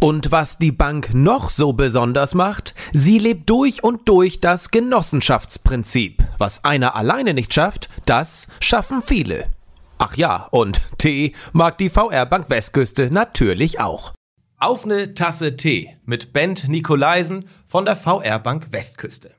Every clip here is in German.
Und was die Bank noch so besonders macht, sie lebt durch und durch das Genossenschaftsprinzip. Was einer alleine nicht schafft, das schaffen viele. Ach ja, und Tee mag die VR Bank Westküste natürlich auch. Auf eine Tasse Tee mit Bent Nikolaisen von der VR Bank Westküste.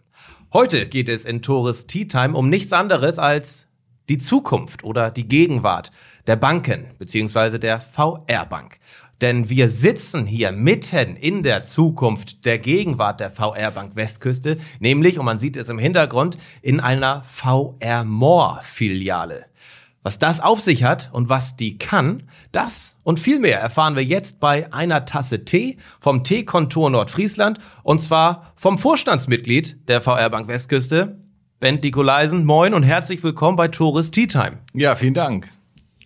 Heute geht es in Tores Tea Time um nichts anderes als die Zukunft oder die Gegenwart der Banken bzw. der VR Bank. Denn wir sitzen hier mitten in der Zukunft der Gegenwart der VR Bank Westküste, nämlich, und man sieht es im Hintergrund, in einer VR More Filiale. Was das auf sich hat und was die kann, das und viel mehr erfahren wir jetzt bei einer Tasse Tee vom Teekontor Nordfriesland und zwar vom Vorstandsmitglied der VR Bank Westküste, Bent Nikolaisen. Moin und herzlich willkommen bei Tourist Tea Time. Ja, vielen Dank.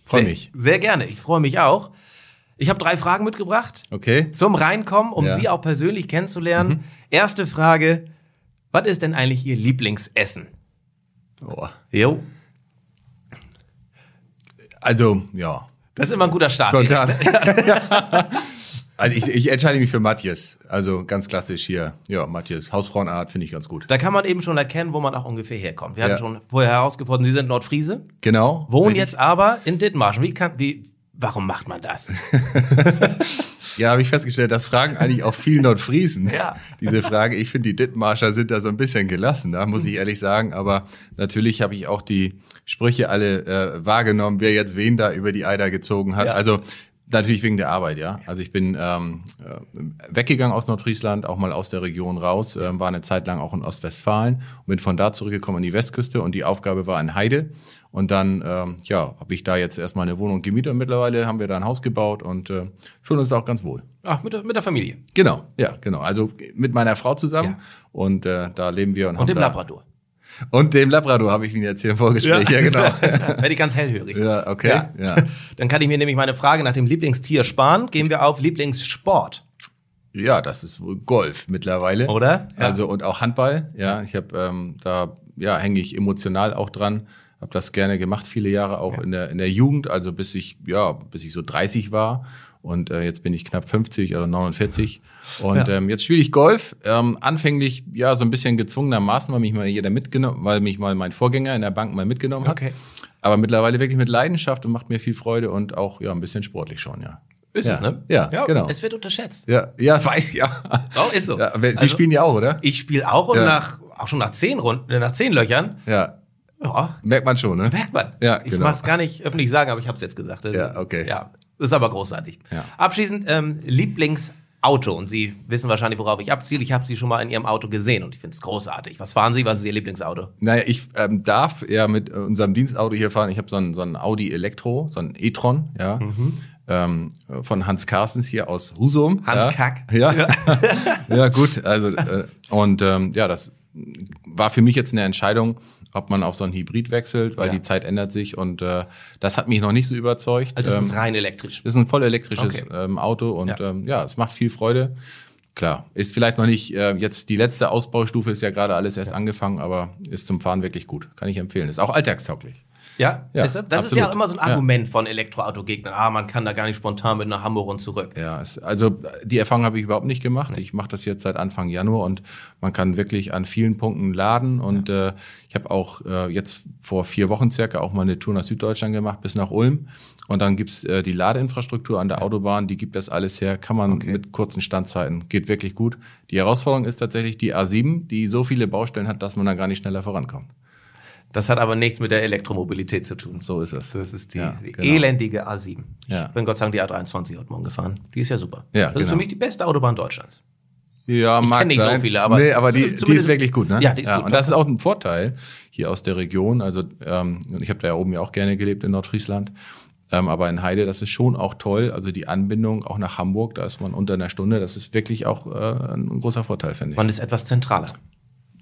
Freue Sehr- mich. Sehr gerne, ich freue mich auch. Ich habe drei Fragen mitgebracht Okay. zum Reinkommen, um Ja. Sie auch persönlich kennenzulernen. Erste Frage: Was ist denn eigentlich Ihr Lieblingsessen? Oh. Jo. Also, ja. Das ist immer ein guter Start. Spontan. also ich, ich entscheide mich für Matthias. Also ganz klassisch hier. Ja, Matthias. Hausfrauenart finde ich ganz gut. Da kann man eben schon erkennen, wo man auch ungefähr herkommt. Wir Ja. hatten schon vorher herausgefunden, Sie sind Nordfriese, Genau. wohnen jetzt aber in Dithmarschen. Wie kann, wie, warum macht man das? Ja, habe ich festgestellt, das fragen eigentlich auch viele Nordfriesen. Ja. Diese Frage. Ich finde, die Dithmarscher sind da so ein bisschen gelassen, da muss ich ehrlich sagen. Aber natürlich habe ich auch die Sprüche alle äh, wahrgenommen, wer jetzt wen da über die Eider gezogen hat. Ja. Also natürlich wegen der Arbeit, ja. Also ich bin ähm, äh, weggegangen aus Nordfriesland, auch mal aus der Region raus, ähm, war eine Zeit lang auch in Ostwestfalen und bin von da zurückgekommen an die Westküste und die Aufgabe war in Heide. Und dann, ähm, ja, habe ich da jetzt erstmal eine Wohnung gemietet und mittlerweile haben wir da ein Haus gebaut und äh, fühlen uns da auch ganz wohl. Ach, mit der, mit der Familie. Genau, ja, genau. Also mit meiner Frau zusammen Ja. und äh, da leben wir und, Und haben dem da, Labrador. Und dem Labrador habe ich Ihnen jetzt hier im Vorgespräch, ja, genau. Werde ich ganz hellhörig. ja, okay. Ja. Ja. Dann kann ich mir nämlich meine Frage nach dem Lieblingstier sparen. Gehen wir auf Lieblingssport. ja, das ist wohl Golf mittlerweile. Oder? Ja. Also und auch Handball. Ja, ich habe ähm, da ja hänge ich emotional auch dran. Habe das gerne gemacht, viele Jahre auch in der in der Jugend, also bis ich ja bis ich so 30 war. Und äh, jetzt bin ich knapp 50 oder 49. Und Ja. ähm, jetzt spiele ich Golf. Ähm, anfänglich ja so ein bisschen gezwungenermaßen, weil mich mal jeder mitgenommen, weil mich mal mein Vorgänger in der Bank mal mitgenommen hat. Okay. Aber mittlerweile wirklich mit Leidenschaft und macht mir viel Freude und auch ja ein bisschen sportlich schon, ja. Ist ja. es, ne? Ja, genau. Es wird unterschätzt. Ja, ja, weiß ich, ja. Oh, ist so. ja Sie Also- spielen ja auch, oder? Ich spiele auch und Ja. nach, auch schon nach zehn Runden, nach zehn Löchern, Ja, ja, merkt man schon, ne? merkt man. Ja, ich genau. mag es gar nicht öffentlich sagen, aber ich habe es jetzt gesagt. Also, Ja, okay. Ja, ist aber großartig. Ja. Abschließend ähm, Lieblingsauto und Sie wissen wahrscheinlich, worauf ich abziele. Ich habe Sie schon mal in Ihrem Auto gesehen und ich finde es großartig. Was fahren Sie? Was ist Ihr Lieblingsauto? Naja, ich ähm, darf ja mit unserem Dienstauto hier fahren. Ich habe so ein, so ein Audi Elektro, so ein e-tron, ja. Ähm, von Hans Carstens hier aus Husum. Hans ja. Kack. Ja. ja, gut. Also, äh, und ähm, ja, das war für mich jetzt eine Entscheidung, ob man auf so ein Hybrid wechselt, weil Ja. die Zeit ändert sich und äh, das hat mich noch nicht so überzeugt. Also das Ähm, ist rein elektrisch. Das ist ein voll elektrisches Okay. ähm, Auto und Ja. ja. Ähm, ja, es macht viel Freude. Klar, ist vielleicht noch nicht äh, jetzt die letzte Ausbaustufe, ist ja gerade alles erst angefangen, aber ist zum Fahren wirklich gut. Kann ich empfehlen. Ist auch alltagstauglich. Ja, Ja, das ist ja absolut. auch immer so ein Ja. Argument von Elektroautogegnern. Ah, man kann da gar nicht spontan mit nach Hamburg und zurück. Ja, es, also die Erfahrung habe ich überhaupt nicht gemacht. Ich mache das jetzt seit Anfang Januar und man kann wirklich an vielen Punkten laden. Und äh, ich habe auch äh, jetzt vor vier Wochen circa auch mal eine Tour nach Süddeutschland gemacht, bis nach Ulm. Und dann gibt's äh, die Ladeinfrastruktur an der Autobahn, die gibt das alles her, kann man mit kurzen Standzeiten, geht wirklich gut. Die Herausforderung ist tatsächlich die A7, die so viele Baustellen hat, dass man dann gar nicht schneller vorankommt. Das hat aber nichts mit der Elektromobilität zu tun. So ist es. Das ist die, Ja, genau. elendige A7. Ja. Ich bin Gott sei Dank die A23 heute Morgen gefahren. Die ist ja super. Ja, das ist für genau. mich die beste Autobahn Deutschlands. Ja, Ich mag kenn nicht so sein. viele, aber nee, aber die, die ist wirklich gut, ne? Ja, die ist gut. Und das ist auch ein Vorteil hier aus der Region. Also ähm, ich habe da ja oben ja auch gerne gelebt in Nordfriesland. Ähm, aber in Heide, das ist schon auch toll. Also die Anbindung auch nach Hamburg, da ist man unter einer Stunde. Das ist wirklich auch äh, ein großer Vorteil, finde ich. Man ist etwas zentraler.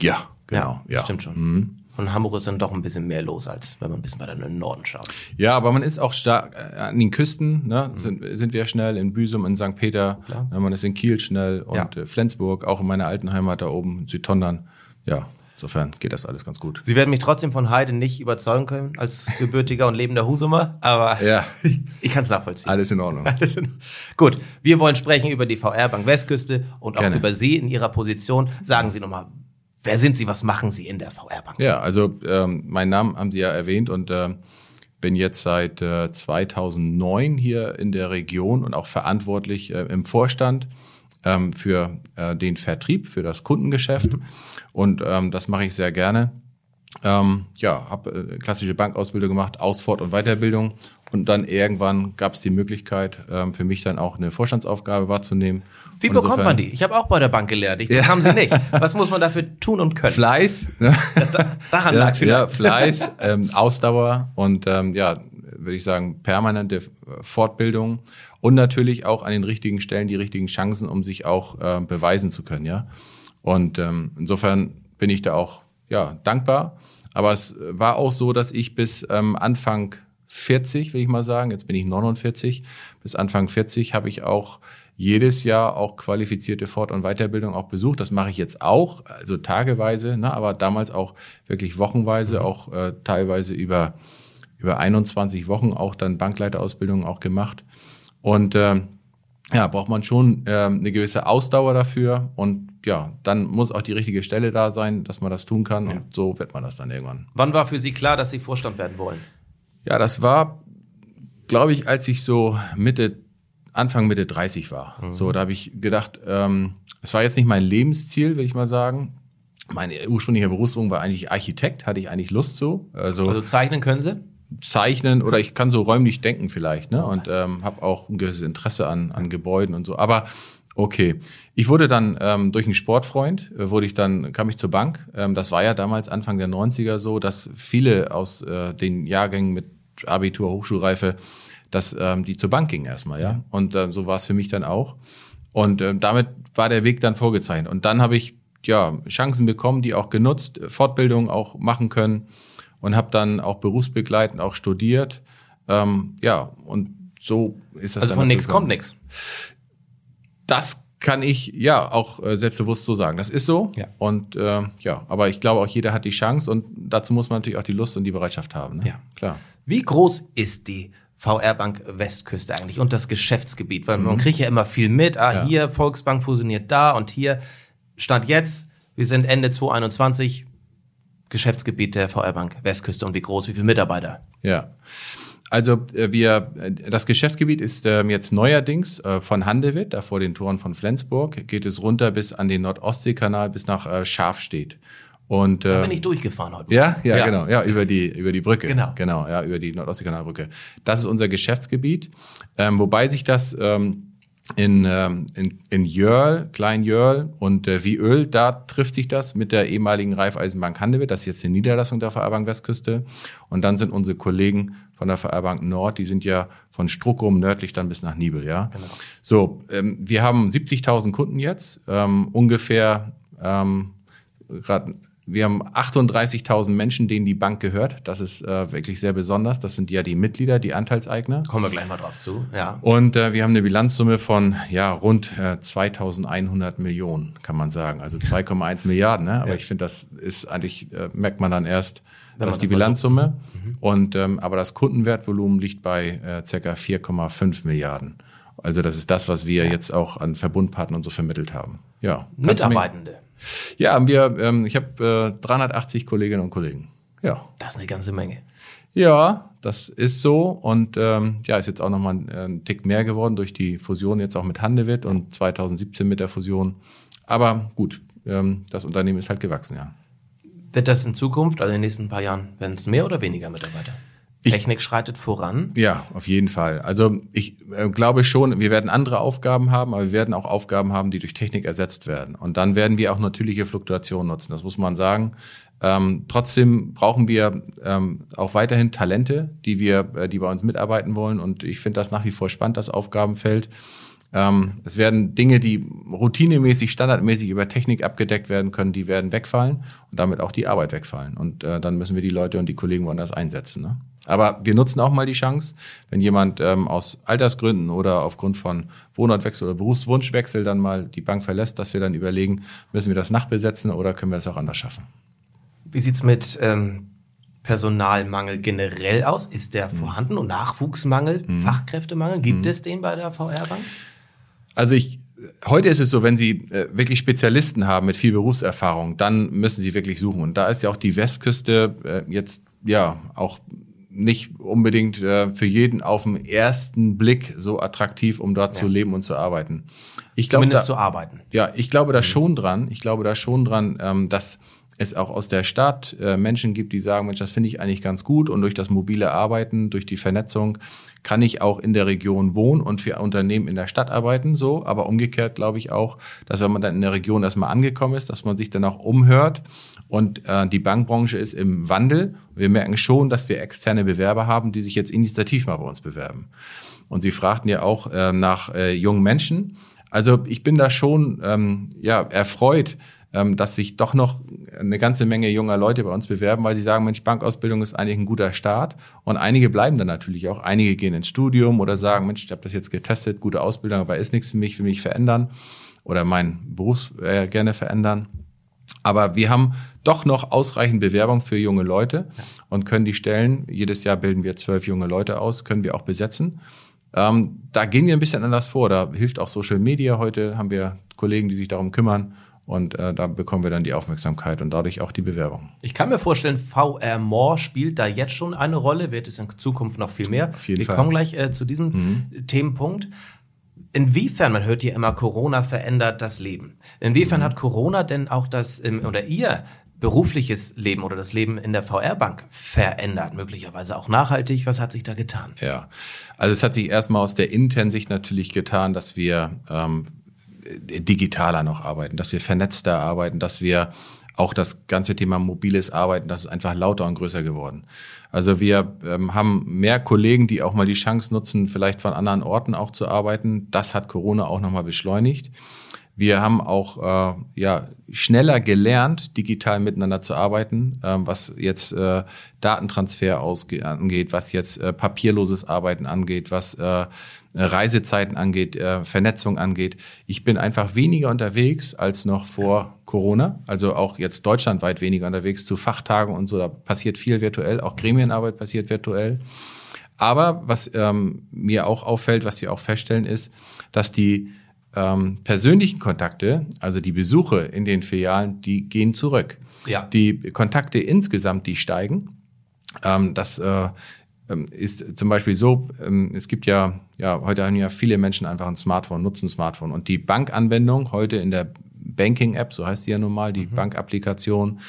ja, genau. Ja, Ja, stimmt schon. Mhm. Und Hamburg ist dann doch ein bisschen mehr los, als wenn man ein bisschen weiter in den Norden schaut. Ja, aber man ist auch stark äh, an den Küsten, ne? Mhm. sind, sind wir schnell in Büsum, in St. Peter, Klar. man ist in Kiel schnell und ja. Äh, Flensburg, auch in meiner alten Heimat da oben, Südtondern. Ja, Insofern geht das alles ganz gut. Sie werden mich trotzdem von Heide nicht überzeugen können, als gebürtiger und lebender Husumer, aber ja. ich, ich kann es nachvollziehen. Alles in Ordnung. Alles in gut, wir wollen sprechen über die VR Bank Westküste und auch Gerne. über Sie in Ihrer Position. Sagen Sie nochmal, wer sind Sie, was machen Sie in der VR Bank? Ja, also ähm, meinen Namen haben Sie ja erwähnt und äh, bin jetzt seit äh, 2009 hier in der Region und auch verantwortlich äh, im Vorstand ähm, für äh, den Vertrieb, für das Kundengeschäft. Mhm. Und ähm, das mache ich sehr gerne. Ähm, ja, habe äh, klassische Bankausbildung gemacht, Ausfort- und Weiterbildung. Und dann irgendwann gab es die Möglichkeit, ähm, für mich dann auch eine Vorstandsaufgabe wahrzunehmen. Wie und bekommt man die? Ich habe auch bei der Bank gelernt. Ich ja. haben Sie nicht. Was muss man dafür tun und können? Fleiß. Ne? daran ja, lag Ja, Fleiß, ähm, Ausdauer und ähm, ja, würde ich sagen, permanente Fortbildung und natürlich auch an den richtigen Stellen die richtigen Chancen, um sich auch äh, beweisen zu können, ja. Und ähm, insofern bin ich da auch ja dankbar. Aber es war auch so, dass ich bis ähm, Anfang 40, will ich mal sagen, jetzt bin ich 49, bis Anfang 40 habe ich auch jedes Jahr auch qualifizierte Fort- und Weiterbildung auch besucht. Das mache ich jetzt auch, also tageweise, ne, aber damals auch wirklich wochenweise, mhm. auch äh, teilweise über, über 21 Wochen auch dann Bankleiterausbildung auch gemacht. Und äh, ja, braucht man schon äh, eine gewisse Ausdauer dafür und ja, dann muss auch die richtige Stelle da sein, dass man das tun kann ja. und so wird man das dann irgendwann. Wann war für Sie klar, dass Sie Vorstand werden wollen? Ja, das war, glaube ich, als ich so Mitte, Anfang Mitte 30 war. Mhm. So, da habe ich gedacht, ähm, es war jetzt nicht mein Lebensziel, will ich mal sagen. Meine ursprüngliche Berufswunsch war eigentlich Architekt, hatte ich eigentlich Lust zu. Also, also zeichnen können Sie? Zeichnen oder ich kann so räumlich denken vielleicht ne? und ähm, habe auch ein gewisses Interesse an, an Gebäuden und so. Aber okay, ich wurde dann ähm, durch einen Sportfreund, äh, wurde ich dann, kam ich zur Bank. Ähm, das war ja damals Anfang der 90er so, dass viele aus äh, den Jahrgängen mit Abitur, Hochschulreife, dass ähm, die zur Bank gingen erstmal, ja. Und äh, so war es für mich dann auch. Und äh, damit war der Weg dann vorgezeichnet. Und dann habe ich ja Chancen bekommen, die auch genutzt, Fortbildung auch machen können und habe dann auch berufsbegleitend auch studiert. Ähm, ja, und so ist das also dann. Also von nichts kommt nichts. Das kann ich ja auch äh, selbstbewusst so sagen. Das ist so. Ja. Und äh, ja, aber ich glaube auch jeder hat die Chance und dazu muss man natürlich auch die Lust und die Bereitschaft haben. Ne? Ja, klar. Wie groß ist die VR Bank Westküste eigentlich und das Geschäftsgebiet? Weil mhm. man kriegt ja immer viel mit. Ah, ja. hier Volksbank fusioniert da und hier Stand jetzt. Wir sind Ende 2021. Geschäftsgebiet der VR Bank Westküste und wie groß, wie viele Mitarbeiter? Ja. Also äh, wir, äh, das Geschäftsgebiet ist ähm, jetzt neuerdings äh, von Handewitt, da vor den Toren von Flensburg, geht es runter bis an den Nordostseekanal bis nach äh, Schafstedt. Und, da bin ich durchgefahren heute. Ja, ja, ja, genau, ja, über die, über die Brücke. Genau. Genau, ja, über die Nordostseekanalbrücke. Das ist unser Geschäftsgebiet, ähm, wobei sich das ähm, in, ähm, in, in Jörl, Klein Jörl und äh, wie Öl, da trifft sich das mit der ehemaligen Raiffeisenbank Handewitt, das ist jetzt eine Niederlassung der VR Westküste. Und dann sind unsere Kollegen von der VR Nord, die sind ja von Struckum nördlich dann bis nach Nibel, ja. Genau. So, ähm, wir haben 70.000 Kunden jetzt, ähm, ungefähr ähm, gerade wir haben 38.000 Menschen, denen die Bank gehört. Das ist äh, wirklich sehr besonders. Das sind ja die Mitglieder, die Anteilseigner. Kommen wir gleich mal drauf zu. Ja. Und äh, wir haben eine Bilanzsumme von ja rund äh, 2.100 Millionen, kann man sagen. Also 2,1 Milliarden. Ne? Aber ja. ich finde, das ist eigentlich äh, merkt man dann erst, Wenn dass die Bilanzsumme. Mhm. Und ähm, aber das Kundenwertvolumen liegt bei äh, ca. 4,5 Milliarden. Also das ist das, was wir ja. jetzt auch an Verbundpartnern und so vermittelt haben. Ja. Mitarbeitende. Ja, wir, ähm, ich habe äh, 380 Kolleginnen und Kollegen. Ja. Das ist eine ganze Menge. Ja, das ist so und ähm, ja, ist jetzt auch nochmal ein, ein Tick mehr geworden durch die Fusion jetzt auch mit Handewitt und 2017 mit der Fusion. Aber gut, ähm, das Unternehmen ist halt gewachsen, ja. Wird das in Zukunft, also in den nächsten paar Jahren, werden es mehr oder weniger Mitarbeiter? Technik ich, schreitet voran. Ja, auf jeden Fall. Also ich äh, glaube schon, wir werden andere Aufgaben haben, aber wir werden auch Aufgaben haben, die durch Technik ersetzt werden. Und dann werden wir auch natürliche Fluktuationen nutzen. Das muss man sagen. Ähm, trotzdem brauchen wir ähm, auch weiterhin Talente, die wir, äh, die bei uns mitarbeiten wollen. Und ich finde das nach wie vor spannend, das Aufgabenfeld. Ähm, es werden Dinge, die routinemäßig, standardmäßig über Technik abgedeckt werden können, die werden wegfallen und damit auch die Arbeit wegfallen. Und äh, dann müssen wir die Leute und die Kollegen woanders einsetzen. Ne? Aber wir nutzen auch mal die Chance, wenn jemand ähm, aus Altersgründen oder aufgrund von Wohnortwechsel oder Berufswunschwechsel dann mal die Bank verlässt, dass wir dann überlegen, müssen wir das nachbesetzen oder können wir es auch anders schaffen. Wie sieht's mit ähm, Personalmangel generell aus? Ist der mhm. vorhanden? Und Nachwuchsmangel, mhm. Fachkräftemangel, gibt mhm. es den bei der VR-Bank? Also ich heute ist es so, wenn Sie äh, wirklich Spezialisten haben mit viel Berufserfahrung, dann müssen Sie wirklich suchen. Und da ist ja auch die Westküste äh, jetzt ja auch nicht unbedingt äh, für jeden auf den ersten Blick so attraktiv, um dort ja. zu leben und zu arbeiten. Ich glaub, Zumindest da, zu arbeiten. Ja, ich glaube da mhm. schon dran. Ich glaube da schon dran, ähm, dass es auch aus der Stadt äh, Menschen gibt, die sagen, Mensch, das finde ich eigentlich ganz gut und durch das mobile Arbeiten, durch die Vernetzung kann ich auch in der Region wohnen und für Unternehmen in der Stadt arbeiten, so. Aber umgekehrt glaube ich auch, dass wenn man dann in der Region erstmal angekommen ist, dass man sich dann auch umhört und äh, die Bankbranche ist im Wandel. Wir merken schon, dass wir externe Bewerber haben, die sich jetzt initiativ mal bei uns bewerben. Und Sie fragten ja auch äh, nach äh, jungen Menschen. Also ich bin da schon ähm, ja, erfreut, dass sich doch noch eine ganze Menge junger Leute bei uns bewerben, weil sie sagen, Mensch, Bankausbildung ist eigentlich ein guter Start. Und einige bleiben dann natürlich auch. Einige gehen ins Studium oder sagen, Mensch, ich habe das jetzt getestet, gute Ausbildung, aber ist nichts für mich, will mich verändern oder meinen Beruf äh, gerne verändern. Aber wir haben doch noch ausreichend Bewerbung für junge Leute und können die Stellen, jedes Jahr bilden wir zwölf junge Leute aus, können wir auch besetzen. Ähm, da gehen wir ein bisschen anders vor. Da hilft auch Social Media. Heute haben wir Kollegen, die sich darum kümmern. Und äh, da bekommen wir dann die Aufmerksamkeit und dadurch auch die Bewerbung. Ich kann mir vorstellen, VR More spielt da jetzt schon eine Rolle, wird es in Zukunft noch viel mehr. Auf jeden wir Fall. kommen gleich äh, zu diesem mhm. Themenpunkt. Inwiefern, man hört hier immer, Corona verändert das Leben. Inwiefern mhm. hat Corona denn auch das, ähm, oder ihr berufliches Leben oder das Leben in der VR-Bank verändert, möglicherweise auch nachhaltig? Was hat sich da getan? Ja, also es hat sich erstmal aus der internen Sicht natürlich getan, dass wir ähm, digitaler noch arbeiten, dass wir vernetzter arbeiten, dass wir auch das ganze Thema mobiles Arbeiten, das ist einfach lauter und größer geworden. Also wir ähm, haben mehr Kollegen, die auch mal die Chance nutzen, vielleicht von anderen Orten auch zu arbeiten. Das hat Corona auch nochmal beschleunigt. Wir haben auch äh, ja, schneller gelernt, digital miteinander zu arbeiten, äh, was jetzt äh, Datentransfer angeht, was jetzt äh, papierloses Arbeiten angeht, was äh, Reisezeiten angeht, äh, Vernetzung angeht. Ich bin einfach weniger unterwegs als noch vor Corona, also auch jetzt deutschlandweit weniger unterwegs zu Fachtagen und so. Da passiert viel virtuell, auch Gremienarbeit passiert virtuell. Aber was ähm, mir auch auffällt, was wir auch feststellen, ist, dass die ähm, persönlichen Kontakte, also die Besuche in den Filialen, die gehen zurück. Ja. Die Kontakte insgesamt, die steigen. Ähm, das äh, ähm, ist zum Beispiel so, ähm, es gibt ja, ja, heute haben ja viele Menschen einfach ein Smartphone, nutzen ein Smartphone. Und die Bankanwendung heute in der Banking-App, so heißt sie ja nun mal, die mhm. Bankapplikation,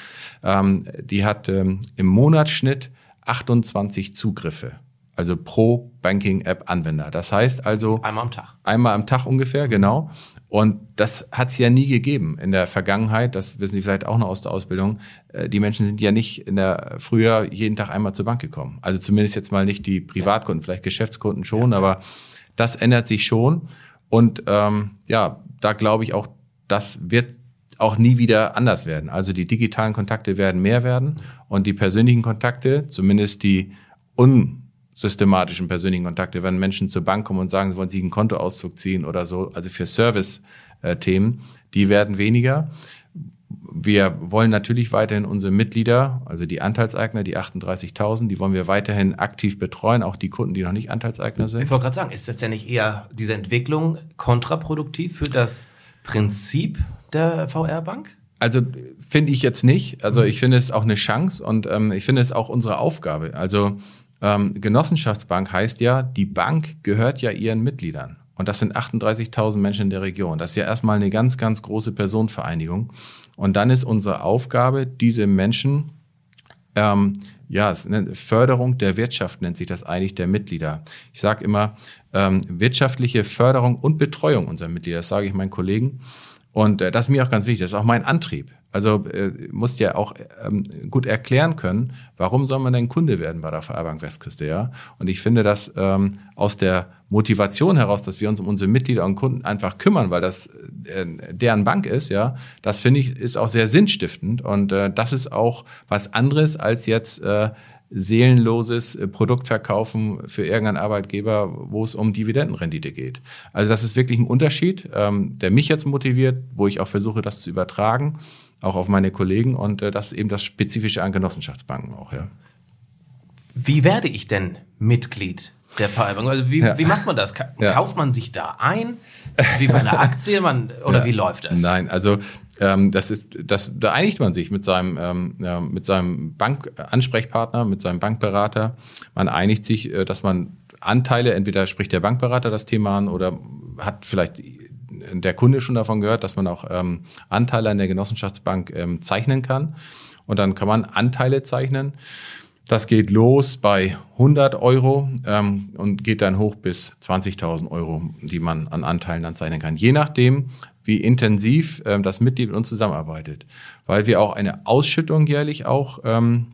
ähm, die hat ähm, im Monatsschnitt 28 Zugriffe also pro Banking-App-Anwender. Das heißt also. Einmal am Tag. Einmal am Tag ungefähr, genau. Und das hat es ja nie gegeben in der Vergangenheit. Das wissen Sie vielleicht auch noch aus der Ausbildung. Äh, die Menschen sind ja nicht in der früher jeden Tag einmal zur Bank gekommen. Also zumindest jetzt mal nicht die Privatkunden, vielleicht Geschäftskunden schon, ja. aber das ändert sich schon. Und ähm, ja, da glaube ich auch, das wird auch nie wieder anders werden. Also die digitalen Kontakte werden mehr werden und die persönlichen Kontakte, zumindest die un systematischen persönlichen Kontakte, wenn Menschen zur Bank kommen und sagen, sie wollen sich einen Kontoauszug ziehen oder so, also für Service-Themen, die werden weniger. Wir wollen natürlich weiterhin unsere Mitglieder, also die Anteilseigner, die 38.000, die wollen wir weiterhin aktiv betreuen, auch die Kunden, die noch nicht Anteilseigner sind. Ich wollte gerade sagen, ist das ja nicht eher diese Entwicklung kontraproduktiv für das Prinzip der VR-Bank? Also finde ich jetzt nicht. Also ich finde es auch eine Chance und ähm, ich finde es auch unsere Aufgabe. Also ähm, Genossenschaftsbank heißt ja, die Bank gehört ja ihren Mitgliedern. Und das sind 38.000 Menschen in der Region. Das ist ja erstmal eine ganz, ganz große Personenvereinigung. Und dann ist unsere Aufgabe, diese Menschen, ähm, ja, es eine Förderung der Wirtschaft nennt sich das eigentlich der Mitglieder. Ich sage immer, ähm, wirtschaftliche Förderung und Betreuung unserer Mitglieder, das sage ich meinen Kollegen. Und äh, das ist mir auch ganz wichtig, das ist auch mein Antrieb. Also äh, musst ja auch ähm, gut erklären können, warum soll man denn Kunde werden bei der VR Westküste, ja? Und ich finde, dass ähm, aus der Motivation heraus, dass wir uns um unsere Mitglieder und Kunden einfach kümmern, weil das äh, deren Bank ist, ja, das finde ich ist auch sehr sinnstiftend und äh, das ist auch was anderes als jetzt äh, seelenloses äh, Produkt verkaufen für irgendeinen Arbeitgeber, wo es um Dividendenrendite geht. Also das ist wirklich ein Unterschied, ähm, der mich jetzt motiviert, wo ich auch versuche, das zu übertragen auch auf meine Kollegen und äh, das ist eben das Spezifische an Genossenschaftsbanken auch, ja. Wie werde ich denn Mitglied der Vereinigung? Also wie, ja. wie macht man das? Ka ja. Kauft man sich da ein? Wie bei einer Aktie? Man, oder ja. wie läuft das? Nein, also ähm, das ist, das, da einigt man sich mit seinem, ähm, ja, mit seinem Bankansprechpartner, mit seinem Bankberater. Man einigt sich, äh, dass man Anteile, entweder spricht der Bankberater das Thema an oder hat vielleicht der Kunde schon davon gehört, dass man auch ähm, Anteile an der Genossenschaftsbank ähm, zeichnen kann. Und dann kann man Anteile zeichnen. Das geht los bei 100 Euro ähm, und geht dann hoch bis 20.000 Euro, die man an Anteilen dann zeichnen kann. Je nachdem, wie intensiv ähm, das Mitglied mit uns zusammenarbeitet. Weil wir auch eine Ausschüttung jährlich auch ähm,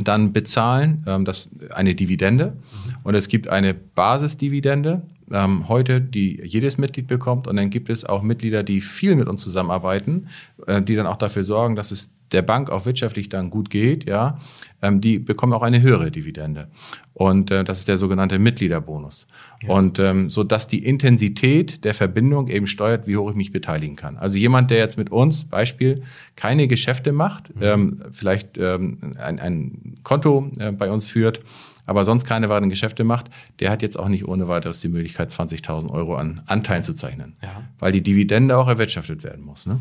dann bezahlen, ähm, das eine Dividende. Und es gibt eine Basisdividende, ähm, heute, die jedes Mitglied bekommt. Und dann gibt es auch Mitglieder, die viel mit uns zusammenarbeiten, äh, die dann auch dafür sorgen, dass es der Bank auch wirtschaftlich dann gut geht, ja, ähm, die bekommen auch eine höhere Dividende. Und äh, das ist der sogenannte Mitgliederbonus. Ja. Und ähm, so dass die Intensität der Verbindung eben steuert, wie hoch ich mich beteiligen kann. Also jemand, der jetzt mit uns, Beispiel, keine Geschäfte macht, mhm. ähm, vielleicht ähm, ein, ein Konto äh, bei uns führt, aber sonst keine weiteren Geschäfte macht, der hat jetzt auch nicht ohne weiteres die Möglichkeit, 20.000 Euro an Anteilen zu zeichnen. Ja. Weil die Dividende auch erwirtschaftet werden muss. Ne?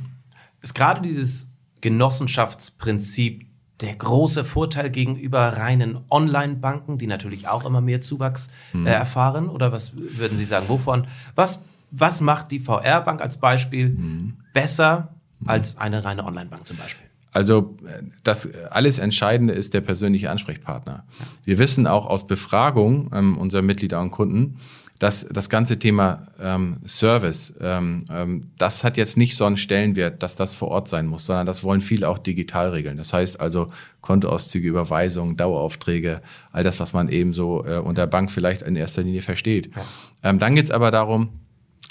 Ist gerade dieses Genossenschaftsprinzip der große Vorteil gegenüber reinen Online-Banken, die natürlich auch immer mehr Zuwachs mhm. äh, erfahren? Oder was würden Sie sagen? Wovon? Was, was macht die VR-Bank als Beispiel mhm. besser mhm. als eine reine Online-Bank zum Beispiel? Also das alles Entscheidende ist der persönliche Ansprechpartner. Wir wissen auch aus Befragung ähm, unserer Mitglieder und Kunden, dass das ganze Thema ähm, Service, ähm, ähm, das hat jetzt nicht so einen Stellenwert, dass das vor Ort sein muss, sondern das wollen viele auch digital regeln. Das heißt also Kontoauszüge, Überweisungen, Daueraufträge, all das, was man eben so äh, unter Bank vielleicht in erster Linie versteht. Ja. Ähm, dann geht's aber darum,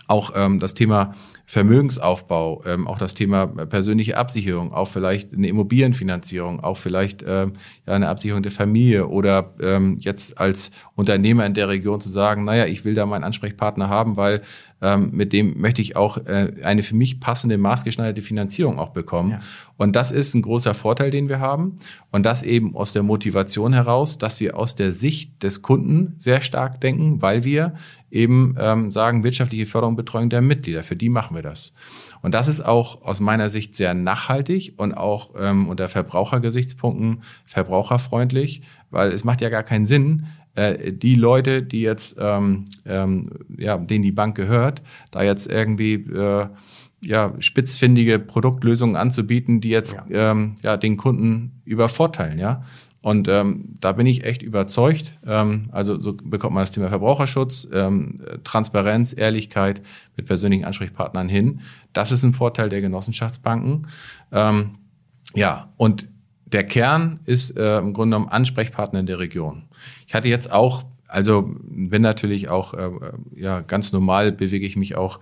auch ähm, das Thema Vermögensaufbau, ähm, auch das Thema persönliche Absicherung, auch vielleicht eine Immobilienfinanzierung, auch vielleicht ähm, ja, eine Absicherung der Familie oder ähm, jetzt als Unternehmer in der Region zu sagen, naja, ich will da meinen Ansprechpartner haben, weil ähm, mit dem möchte ich auch äh, eine für mich passende, maßgeschneiderte Finanzierung auch bekommen. Ja. Und das ist ein großer Vorteil, den wir haben. Und das eben aus der Motivation heraus, dass wir aus der Sicht des Kunden sehr stark denken, weil wir eben ähm, sagen, wirtschaftliche Förderung, Betreuung der Mitglieder, für die machen wir das. Und das ist auch aus meiner Sicht sehr nachhaltig und auch ähm, unter Verbrauchergesichtspunkten verbraucherfreundlich, weil es macht ja gar keinen Sinn, äh, die Leute, die jetzt, ähm, ähm, ja, denen die Bank gehört, da jetzt irgendwie äh, ja, spitzfindige Produktlösungen anzubieten, die jetzt ja. Ähm, ja, den Kunden übervorteilen, ja. Und ähm, da bin ich echt überzeugt. Ähm, also so bekommt man das Thema Verbraucherschutz, ähm, Transparenz, Ehrlichkeit mit persönlichen Ansprechpartnern hin. Das ist ein Vorteil der Genossenschaftsbanken. Ähm, ja, und der Kern ist äh, im Grunde genommen Ansprechpartner in der Region. Ich hatte jetzt auch, also bin natürlich auch, äh, ja, ganz normal bewege ich mich auch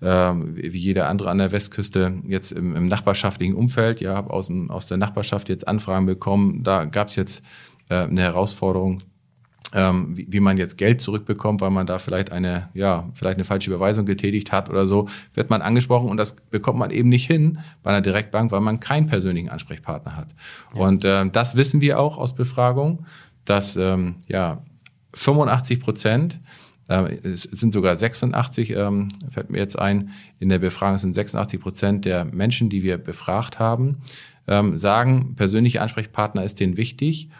äh, wie jeder andere an der Westküste jetzt im, im nachbarschaftlichen Umfeld. Ja, habe aus, aus der Nachbarschaft jetzt Anfragen bekommen. Da gab es jetzt äh, eine Herausforderung, ähm, wie, wie man jetzt Geld zurückbekommt, weil man da vielleicht eine, ja, vielleicht eine falsche Überweisung getätigt hat oder so, wird man angesprochen und das bekommt man eben nicht hin bei einer Direktbank, weil man keinen persönlichen Ansprechpartner hat. Ja. Und äh, das wissen wir auch aus Befragung, dass ähm, ja 85 Prozent äh, es sind sogar 86, ähm, fällt mir jetzt ein, in der Befragung sind 86 Prozent der Menschen, die wir befragt haben, ähm, sagen, persönliche Ansprechpartner ist denen wichtig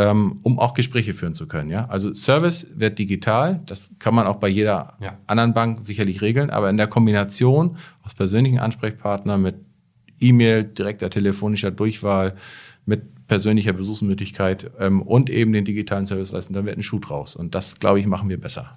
ähm, um auch Gespräche führen zu können. Ja? Also Service wird digital, das kann man auch bei jeder ja. anderen Bank sicherlich regeln, aber in der Kombination aus persönlichen Ansprechpartner mit E-Mail, direkter telefonischer Durchwahl, mit persönlicher Besuchsmöglichkeit ähm, und eben den digitalen Service leisten, dann wird ein Schuh draus. Und das, glaube ich, machen wir besser.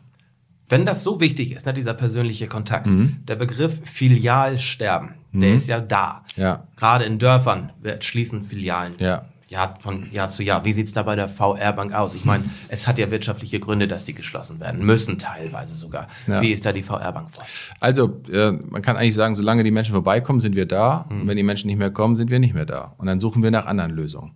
Wenn das so wichtig ist, ne, dieser persönliche Kontakt, mhm. der Begriff Filialsterben, mhm. der ist ja da. Ja. Gerade in Dörfern wird schließen Filialen. Ja. Jahr, von Jahr zu Jahr. Wie sieht es da bei der VR-Bank aus? Ich meine, es hat ja wirtschaftliche Gründe, dass die geschlossen werden müssen, teilweise sogar. Ja. Wie ist da die VR-Bank vor? Also, äh, man kann eigentlich sagen, solange die Menschen vorbeikommen, sind wir da. Mhm. Und wenn die Menschen nicht mehr kommen, sind wir nicht mehr da. Und dann suchen wir nach anderen Lösungen.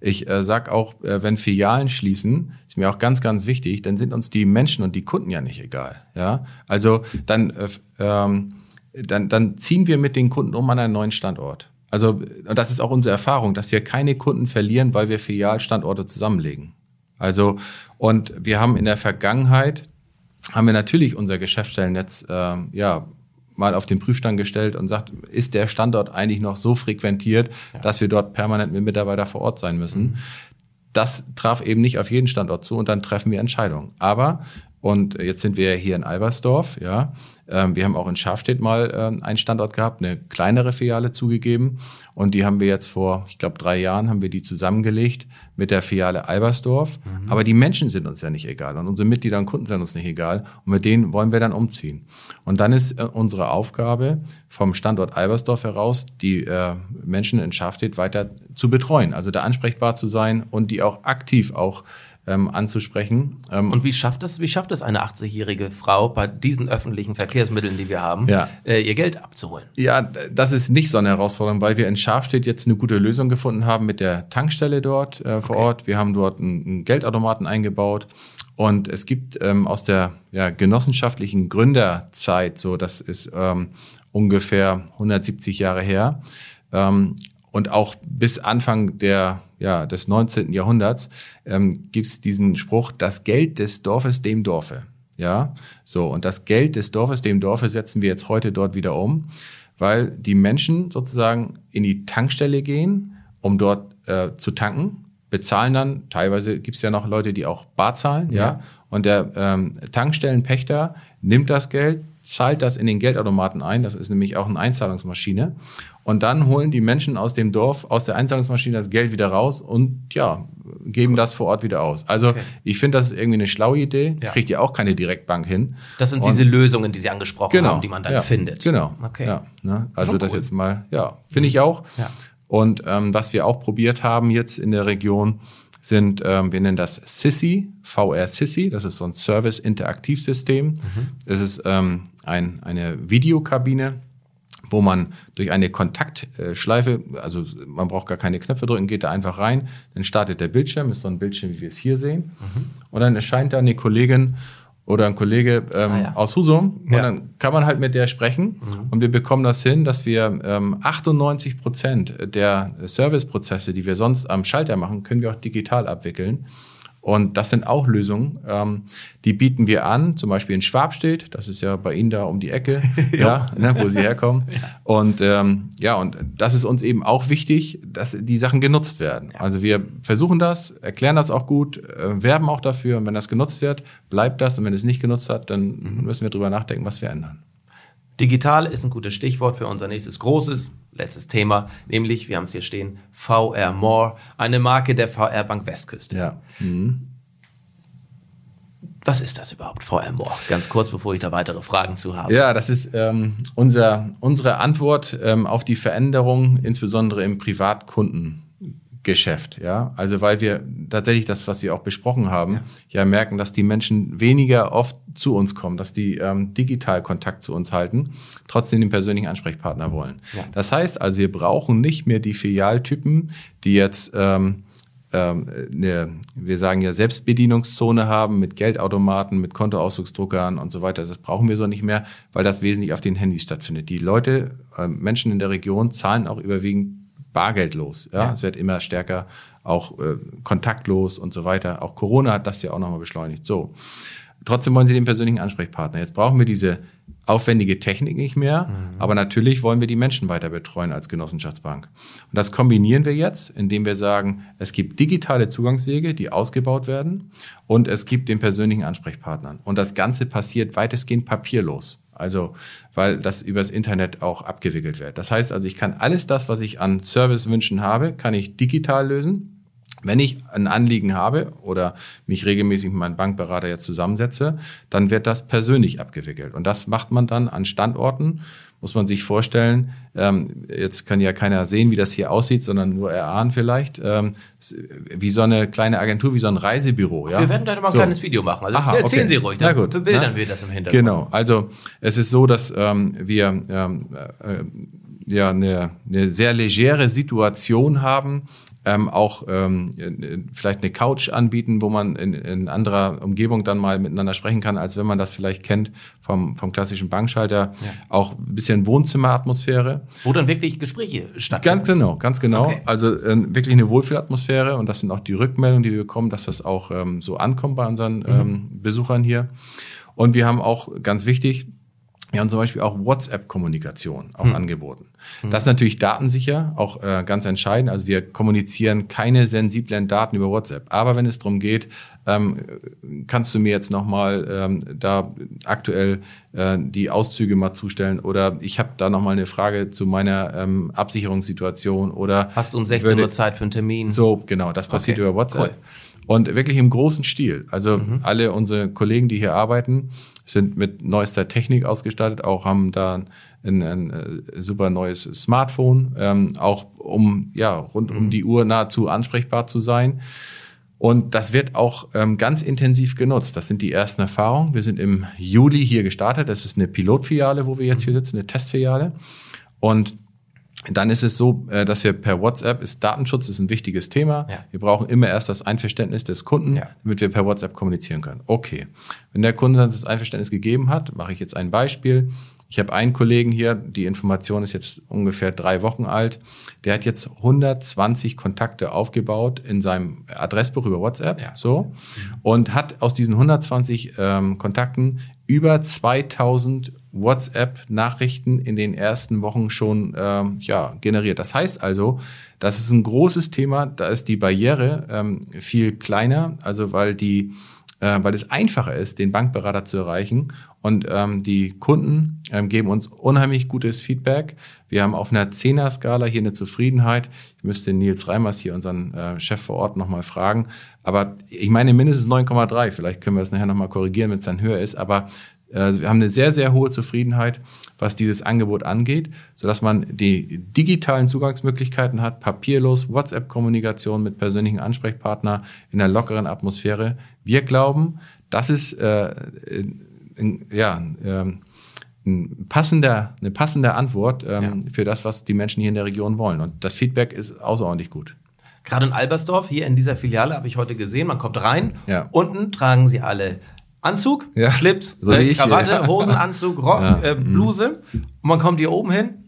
Ich äh, sage auch, äh, wenn Filialen schließen, ist mir auch ganz, ganz wichtig, dann sind uns die Menschen und die Kunden ja nicht egal. Ja, also dann, äh, ähm, dann, dann ziehen wir mit den Kunden um an einen neuen Standort. Also, und das ist auch unsere Erfahrung, dass wir keine Kunden verlieren, weil wir Filialstandorte zusammenlegen. Also, und wir haben in der Vergangenheit, haben wir natürlich unser Geschäftsstellennetz, äh, ja, mal auf den Prüfstand gestellt und sagt, ist der Standort eigentlich noch so frequentiert, ja. dass wir dort permanent mit Mitarbeiter vor Ort sein müssen? Mhm. Das traf eben nicht auf jeden Standort zu und dann treffen wir Entscheidungen. Aber und jetzt sind wir hier in Albersdorf, ja. Ähm, wir haben auch in Schafstedt mal ähm, einen Standort gehabt, eine kleinere Filiale zugegeben. Und die haben wir jetzt vor, ich glaube, drei Jahren haben wir die zusammengelegt mit der Filiale Albersdorf. Mhm. Aber die Menschen sind uns ja nicht egal und unsere Mitglieder und Kunden sind uns nicht egal. Und mit denen wollen wir dann umziehen. Und dann ist äh, unsere Aufgabe vom Standort Albersdorf heraus, die äh, Menschen in Schafstedt weiter zu betreuen, also da ansprechbar zu sein und die auch aktiv auch ähm, anzusprechen. Ähm, und wie schafft es, wie schafft es eine 80-jährige Frau bei diesen öffentlichen Verkehrsmitteln, die wir haben, ja. äh, ihr Geld abzuholen? Ja, das ist nicht so eine Herausforderung, weil wir in Schafstedt jetzt eine gute Lösung gefunden haben mit der Tankstelle dort äh, vor okay. Ort. Wir haben dort einen, einen Geldautomaten eingebaut. Und es gibt ähm, aus der ja, genossenschaftlichen Gründerzeit, so das ist ähm, ungefähr 170 Jahre her, ähm, und auch bis Anfang der, ja, des 19. Jahrhunderts ähm, gibt es diesen Spruch, das Geld des Dorfes dem Dorfe. Ja, so, und das Geld des Dorfes dem Dorfe setzen wir jetzt heute dort wieder um, weil die Menschen sozusagen in die Tankstelle gehen, um dort äh, zu tanken, bezahlen dann, teilweise gibt es ja noch Leute, die auch bar zahlen, ja, ja. Und der ähm, Tankstellenpächter nimmt das Geld, zahlt das in den Geldautomaten ein, das ist nämlich auch eine Einzahlungsmaschine. Und dann holen die Menschen aus dem Dorf, aus der Einzahlungsmaschine das Geld wieder raus und ja, geben das vor Ort wieder aus. Also okay. ich finde, das ist irgendwie eine schlaue Idee. Ja. Kriegt ihr auch keine Direktbank hin. Das sind und diese Lösungen, die Sie angesprochen genau, haben, die man dann ja, findet. Genau. Okay. Ja, ne? Also Schon das cool. jetzt mal, ja, finde ich auch. Und ähm, was wir auch probiert haben jetzt in der Region, sind, ähm, wir nennen das SISI, VR SISI, das ist so ein Service-Interaktivsystem. Mhm. Es ist ähm, ein, eine Videokabine, wo man durch eine Kontaktschleife, also man braucht gar keine Knöpfe drücken, geht da einfach rein, dann startet der Bildschirm, ist so ein Bildschirm, wie wir es hier sehen. Mhm. Und dann erscheint da eine Kollegin oder ein Kollege ähm, ah, ja. aus Husum und ja. dann kann man halt mit der sprechen mhm. und wir bekommen das hin, dass wir ähm, 98 Prozent der Serviceprozesse, die wir sonst am Schalter machen, können wir auch digital abwickeln. Und das sind auch Lösungen, ähm, die bieten wir an, zum Beispiel in Schwabstedt, das ist ja bei Ihnen da um die Ecke, ja, ne, wo Sie herkommen. ja. Und ähm, ja, und das ist uns eben auch wichtig, dass die Sachen genutzt werden. Also wir versuchen das, erklären das auch gut, äh, werben auch dafür. Und wenn das genutzt wird, bleibt das. Und wenn es nicht genutzt hat, dann mhm. müssen wir drüber nachdenken, was wir ändern. Digital ist ein gutes Stichwort für unser nächstes großes, letztes Thema, nämlich, wir haben es hier stehen, VR More, eine Marke der VR Bank Westküste. Ja. Mhm. Was ist das überhaupt, VR More? Ganz kurz, bevor ich da weitere Fragen zu habe. Ja, das ist ähm, unser, unsere Antwort ähm, auf die Veränderung, insbesondere im Privatkunden. Geschäft, ja. Also weil wir tatsächlich das, was wir auch besprochen haben, ja, ja merken, dass die Menschen weniger oft zu uns kommen, dass die ähm, digital Kontakt zu uns halten, trotzdem den persönlichen Ansprechpartner wollen. Ja. Das heißt also, wir brauchen nicht mehr die Filialtypen, die jetzt ähm, ähm, eine, wir sagen ja Selbstbedienungszone haben mit Geldautomaten, mit Kontoauszugsdruckern und so weiter. Das brauchen wir so nicht mehr, weil das wesentlich auf den Handys stattfindet. Die Leute, äh, Menschen in der Region zahlen auch überwiegend bargeldlos. Ja? ja. Es wird immer stärker auch äh, kontaktlos und so weiter. Auch Corona hat das ja auch nochmal beschleunigt. So. Trotzdem wollen sie den persönlichen Ansprechpartner. Jetzt brauchen wir diese aufwendige Technik nicht mehr, mhm. aber natürlich wollen wir die Menschen weiter betreuen als Genossenschaftsbank. Und das kombinieren wir jetzt, indem wir sagen, es gibt digitale Zugangswege, die ausgebaut werden und es gibt den persönlichen Ansprechpartner. Und das Ganze passiert weitestgehend papierlos. Also, weil das übers Internet auch abgewickelt wird. Das heißt also, ich kann alles das, was ich an Servicewünschen habe, kann ich digital lösen. Wenn ich ein Anliegen habe oder mich regelmäßig mit meinem Bankberater jetzt zusammensetze, dann wird das persönlich abgewickelt. Und das macht man dann an Standorten, muss man sich vorstellen. Ähm, jetzt kann ja keiner sehen, wie das hier aussieht, sondern nur erahnen vielleicht. Ähm, wie so eine kleine Agentur, wie so ein Reisebüro. Ja? Wir werden da mal ein so. kleines Video machen. Also Aha, erzählen okay. Sie ruhig, dann gut. bebildern Na? wir das im Hintergrund. Genau, also es ist so, dass ähm, wir ähm, äh, ja eine, eine sehr legere Situation haben, ähm, auch ähm, vielleicht eine Couch anbieten, wo man in, in anderer Umgebung dann mal miteinander sprechen kann, als wenn man das vielleicht kennt vom, vom klassischen Bankschalter. Ja. Auch ein bisschen Wohnzimmeratmosphäre. Wo dann wirklich Gespräche stattfinden. Ganz genau, ganz genau. Okay. Also äh, wirklich eine Wohlfühlatmosphäre und das sind auch die Rückmeldungen, die wir bekommen, dass das auch ähm, so ankommt bei unseren mhm. ähm, Besuchern hier. Und wir haben auch ganz wichtig, wir haben zum Beispiel auch WhatsApp-Kommunikation auch hm. angeboten. Das ist natürlich datensicher, auch äh, ganz entscheidend. Also wir kommunizieren keine sensiblen Daten über WhatsApp. Aber wenn es darum geht, ähm, kannst du mir jetzt nochmal ähm, da aktuell äh, die Auszüge mal zustellen oder ich habe da nochmal eine Frage zu meiner ähm, Absicherungssituation oder hast du um 16 würde, Uhr Zeit für einen Termin? So, genau, das passiert okay. über WhatsApp. Cool. Und wirklich im großen Stil. Also mhm. alle unsere Kollegen, die hier arbeiten, sind mit neuester Technik ausgestattet, auch haben da ein, ein, äh, super neues Smartphone, ähm, auch um ja rund mhm. um die Uhr nahezu ansprechbar zu sein. Und das wird auch ähm, ganz intensiv genutzt. Das sind die ersten Erfahrungen. Wir sind im Juli hier gestartet. Das ist eine Pilotfiliale, wo wir jetzt hier sitzen, eine Testfiliale. Und dann ist es so, äh, dass wir per WhatsApp ist Datenschutz ist ein wichtiges Thema. Ja. Wir brauchen immer erst das Einverständnis des Kunden, ja. damit wir per WhatsApp kommunizieren können. Okay. Wenn der Kunde dann das Einverständnis gegeben hat, mache ich jetzt ein Beispiel. Ich habe einen Kollegen hier, die Information ist jetzt ungefähr drei Wochen alt. Der hat jetzt 120 Kontakte aufgebaut in seinem Adressbuch über WhatsApp, ja. so und hat aus diesen 120 ähm, Kontakten über 2000 WhatsApp-Nachrichten in den ersten Wochen schon ähm, ja, generiert. Das heißt also, das ist ein großes Thema. Da ist die Barriere ähm, viel kleiner, also weil die äh, weil es einfacher ist, den Bankberater zu erreichen. Und ähm, die Kunden ähm, geben uns unheimlich gutes Feedback. Wir haben auf einer Zehner-Skala hier eine Zufriedenheit. Ich müsste Nils Reimers hier, unseren äh, Chef vor Ort, nochmal fragen. Aber ich meine mindestens 9,3. Vielleicht können wir es nachher nochmal korrigieren, wenn es dann höher ist. Aber wir haben eine sehr, sehr hohe Zufriedenheit, was dieses Angebot angeht, sodass man die digitalen Zugangsmöglichkeiten hat, papierlos, WhatsApp-Kommunikation mit persönlichen Ansprechpartner in einer lockeren Atmosphäre. Wir glauben, das ist äh, ja, äh, ein passender, eine passende Antwort ähm, ja. für das, was die Menschen hier in der Region wollen. Und das Feedback ist außerordentlich gut. Gerade in Albersdorf, hier in dieser Filiale, habe ich heute gesehen, man kommt rein, ja. unten tragen sie alle Anzug, ja, Schlips, so äh, Krawatte, ja. Hosenanzug, Rock, ja. äh, mhm. Bluse. Und man kommt hier oben hin,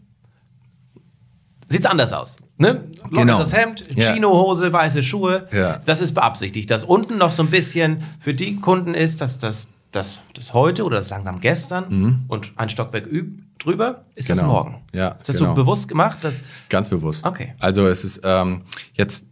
sieht's anders aus. Ne? Genau. Das Hemd, Chinohose, weiße Schuhe. Das ist beabsichtigt. Dass unten noch so ein bisschen für die Kunden ist, dass das, das, das heute oder das langsam gestern mhm. und ein Stockwerk üb, drüber ist genau. das morgen. Ja, ist das genau. so bewusst gemacht? Dass Ganz bewusst. Okay. Also es ist ähm, jetzt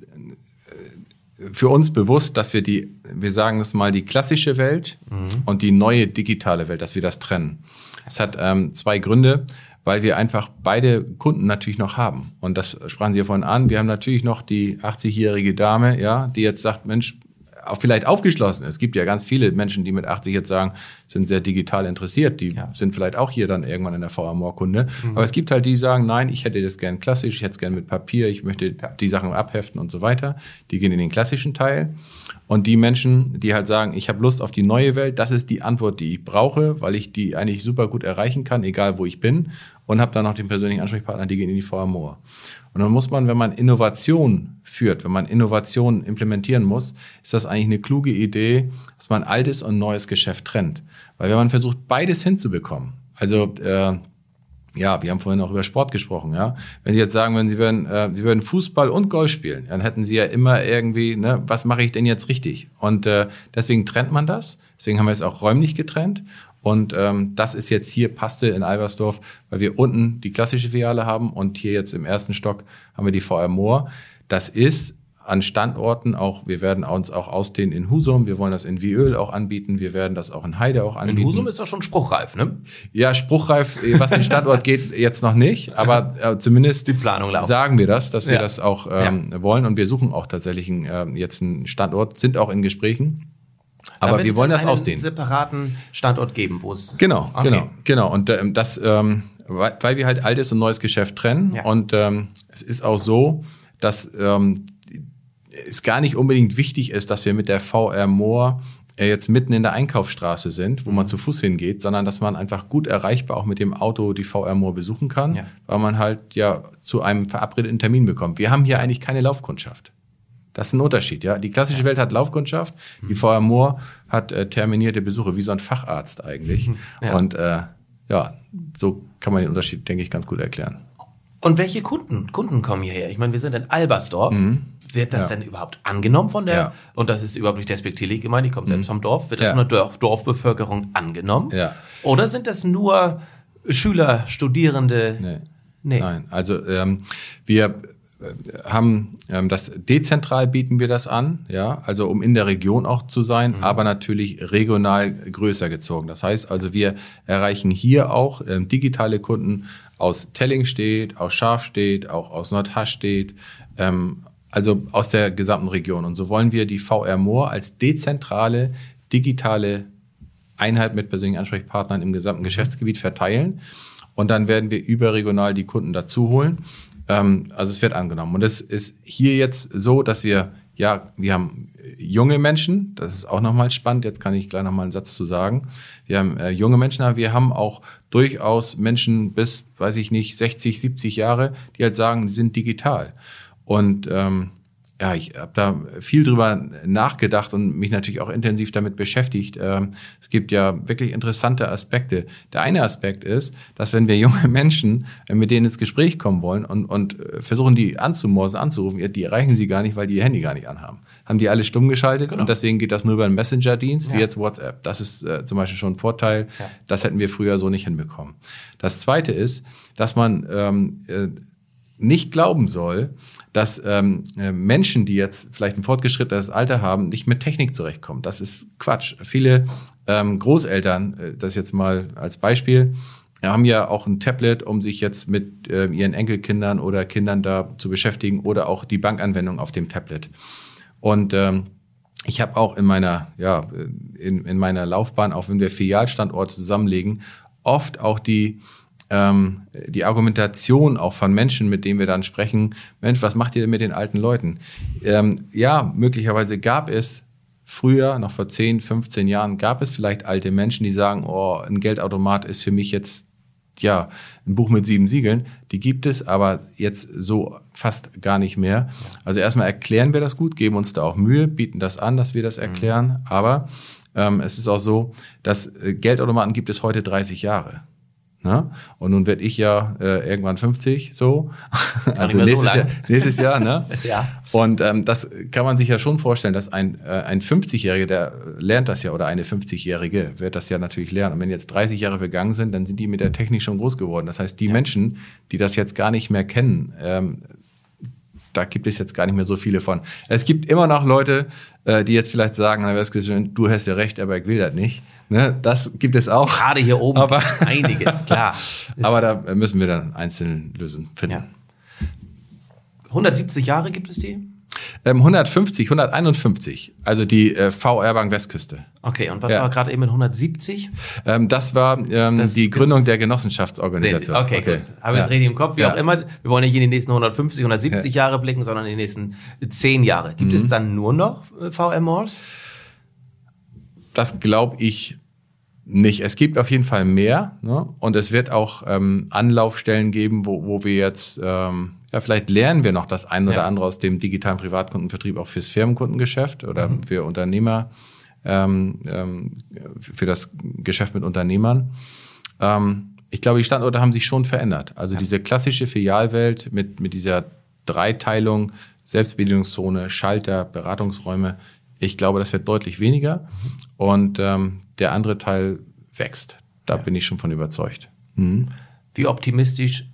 für uns bewusst, dass wir die, wir sagen das mal, die klassische Welt mhm. und die neue digitale Welt, dass wir das trennen. Es hat ähm, zwei Gründe, weil wir einfach beide Kunden natürlich noch haben. Und das sprachen Sie ja vorhin an. Wir haben natürlich noch die 80-jährige Dame, ja, die jetzt sagt, Mensch, auch vielleicht aufgeschlossen. Es gibt ja ganz viele Menschen, die mit 80 jetzt sagen, sind sehr digital interessiert. Die ja. sind vielleicht auch hier dann irgendwann in der VMO-Kunde. Mhm. Aber es gibt halt die, die sagen, nein, ich hätte das gern klassisch, ich hätte es gern mit Papier, ich möchte ja. die Sachen abheften und so weiter. Die gehen in den klassischen Teil. Und die Menschen, die halt sagen, ich habe Lust auf die neue Welt, das ist die Antwort, die ich brauche, weil ich die eigentlich super gut erreichen kann, egal wo ich bin. Und habe dann noch den persönlichen Ansprechpartner, die gehen in die VMO. Und dann muss man, wenn man Innovation führt, wenn man Innovation implementieren muss, ist das eigentlich eine kluge Idee, dass man altes und neues Geschäft trennt. Weil wenn man versucht, beides hinzubekommen, also äh, ja, wir haben vorhin auch über Sport gesprochen, ja. Wenn Sie jetzt sagen, wenn Sie würden, äh, Sie würden Fußball und Golf spielen, dann hätten Sie ja immer irgendwie, ne, was mache ich denn jetzt richtig? Und äh, deswegen trennt man das. Deswegen haben wir es auch räumlich getrennt. Und ähm, das ist jetzt hier, passte in Albersdorf, weil wir unten die klassische Filiale haben und hier jetzt im ersten Stock haben wir die VR Moor. Das ist an Standorten auch, wir werden uns auch ausdehnen in Husum, wir wollen das in Wieöl auch anbieten, wir werden das auch in Heide auch anbieten. In Husum ist doch schon spruchreif, ne? Ja, spruchreif, äh, was den Standort geht, jetzt noch nicht, aber äh, zumindest Die Planung laufen. sagen wir das, dass wir Ja. das auch ähm, wollen und wir suchen auch tatsächlich einen, ähm, jetzt einen Standort, sind auch in Gesprächen. Aber wir wollen das einen ausdehnen. separaten Standort geben, wo es. Genau, Okay. genau, genau. Und ähm, das, ähm, weil, weil wir halt altes und neues Geschäft trennen. Ja. Und ähm, es ist auch so, dass ähm, es gar nicht unbedingt wichtig ist, dass wir mit der VR Moor äh, jetzt mitten in der Einkaufsstraße sind, wo Mhm. man zu Fuß hingeht, sondern dass man einfach gut erreichbar auch mit dem Auto die VR Moor besuchen kann, Ja. weil man halt ja zu einem verabredeten Termin bekommt. Wir haben hier eigentlich keine Laufkundschaft. Das ist ein Unterschied, ja. Die klassische Welt hat Laufkundschaft, Mhm. die VR Moor hat äh, terminierte Besuche, wie so ein Facharzt eigentlich. Ja. Und äh, ja, so kann man den Unterschied, denke ich, ganz gut erklären. Und welche Kunden, Kunden kommen hierher? Ich meine, wir sind in Albersdorf. Wird das Mhm. Ja. denn überhaupt angenommen von der, Ja. Mhm. und das ist überhaupt nicht despektierlich gemeint, ich komme selbst vom Dorf, wird das von der Dorf, Dorfbevölkerung angenommen? Oder sind das nur Schüler, Studierende? Nee. Nee. Nein, also ähm, wir haben ähm, das dezentral bieten wir das an, ja, also um in der Region auch zu sein, aber natürlich regional größer gezogen. Das heißt also, wir erreichen hier auch ähm, digitale Kunden aus Tellingstedt, aus Scharfstedt, auch aus Nordhastedt, ähm, also aus der gesamten Region. Und so wollen wir die VR Moor als dezentrale digitale Einheit mit persönlichen Ansprechpartnern im gesamten Geschäftsgebiet verteilen. Und dann werden wir überregional die Kunden dazu holen. Ähm, also es wird angenommen. Und es ist hier jetzt so, dass wir, ja, wir haben junge Menschen, das ist auch nochmal spannend, jetzt kann ich gleich nochmal einen Satz zu sagen. Wir haben äh, junge Menschen, aber wir haben auch durchaus Menschen bis, weiß ich nicht, 60, 70 Jahre, die halt sagen, sie sind digital. Und ähm, ja, ich habe da viel drüber nachgedacht und mich natürlich auch intensiv damit beschäftigt. Ähm, es gibt ja wirklich interessante Aspekte. Der eine Aspekt ist, dass wenn wir junge Menschen äh, mit denen ins Gespräch kommen wollen und, und äh, versuchen, die anzumorsen, anzurufen, die erreichen sie gar nicht, weil die ihr Handy gar nicht anhaben. Haben die alle stumm geschaltet und deswegen geht das nur über einen Messenger-Dienst, wie Ja. jetzt WhatsApp. Das ist äh, zum Beispiel schon ein Vorteil. Ja. Das hätten wir früher so nicht hinbekommen. Das zweite ist, dass man ähm, äh, nicht glauben soll, dass ähm, äh, Menschen, die jetzt vielleicht ein fortgeschrittenes Alter haben, nicht mit Technik zurechtkommen. Das ist Quatsch. Viele ähm, Großeltern, äh, das jetzt mal als Beispiel, äh, haben ja auch ein Tablet, um sich jetzt mit äh, ihren Enkelkindern oder Kindern da zu beschäftigen oder auch die Bankanwendung auf dem Tablet. Und ähm, ich habe auch in meiner, ja, in, in meiner Laufbahn, auch wenn wir Filialstandorte zusammenlegen, oft auch die, ähm, die Argumentation auch von Menschen, mit denen wir dann sprechen, Mensch, was macht ihr denn mit den alten Leuten? Ähm, ja, möglicherweise gab es früher, noch vor 10, 15 Jahren, gab es vielleicht alte Menschen, die sagen, oh, ein Geldautomat ist für mich jetzt ja, ein Buch mit sieben Siegeln, die gibt es, aber jetzt so fast gar nicht mehr. Also erstmal erklären wir das gut, geben uns da auch Mühe, bieten das an, dass wir das erklären, aber ähm, es ist auch so, dass äh, Geldautomaten gibt es heute 30 Jahre. Ne? Und nun werde ich ja äh, irgendwann 50, so. Also so nächstes, lang. Jahr, nächstes Jahr, ne? Ja. Und ähm, das kann man sich ja schon vorstellen, dass ein, äh, ein 50-Jähriger, der lernt das ja, oder eine 50-Jährige wird das ja natürlich lernen. Und wenn jetzt 30 Jahre vergangen sind, dann sind die mit der Technik schon groß geworden. Das heißt, die Menschen, die das jetzt gar nicht mehr kennen, ähm, da gibt es jetzt gar nicht mehr so viele von. Es gibt immer noch Leute, äh, die jetzt vielleicht sagen, du hast ja recht, aber ich will das nicht. Ne? Das gibt es auch. Gerade hier oben Aber- einige, klar. Aber da müssen wir dann einzelne Lösungen finden. Ja. 170 Jahre gibt es die? Ähm, 150, 151, also die äh, VR Bank Westküste. Okay, und was Ja. war gerade eben mit 170? Ähm, das war ähm, Das- die Gründung der. Genossenschaftsorganisation. Okay, gut. Habe ich Ja. das richtig im Kopf? Wie Ja. auch immer. Wir wollen nicht in die nächsten 150, 170 Jahre blicken, sondern in die nächsten 10 Jahre. Gibt Mhm. es dann nur noch äh, VR Malls? Das glaube ich nicht. Es gibt auf jeden Fall mehr ne? und es wird auch ähm, Anlaufstellen geben, wo, wo wir jetzt, ähm, ja, vielleicht lernen wir noch das ein oder Ja. andere aus dem digitalen Privatkundenvertrieb auch fürs Firmenkundengeschäft oder Mhm. für Unternehmer, ähm, ähm, für das Geschäft mit Unternehmern. Ähm, ich glaube, die Standorte haben sich schon verändert. Also diese klassische Filialwelt mit, mit dieser Dreiteilung, Selbstbedienungszone, Schalter, Beratungsräume, ich glaube, das wird deutlich weniger und ähm, der andere Teil wächst. Da bin ich schon von überzeugt. Mhm. Wie optimistisch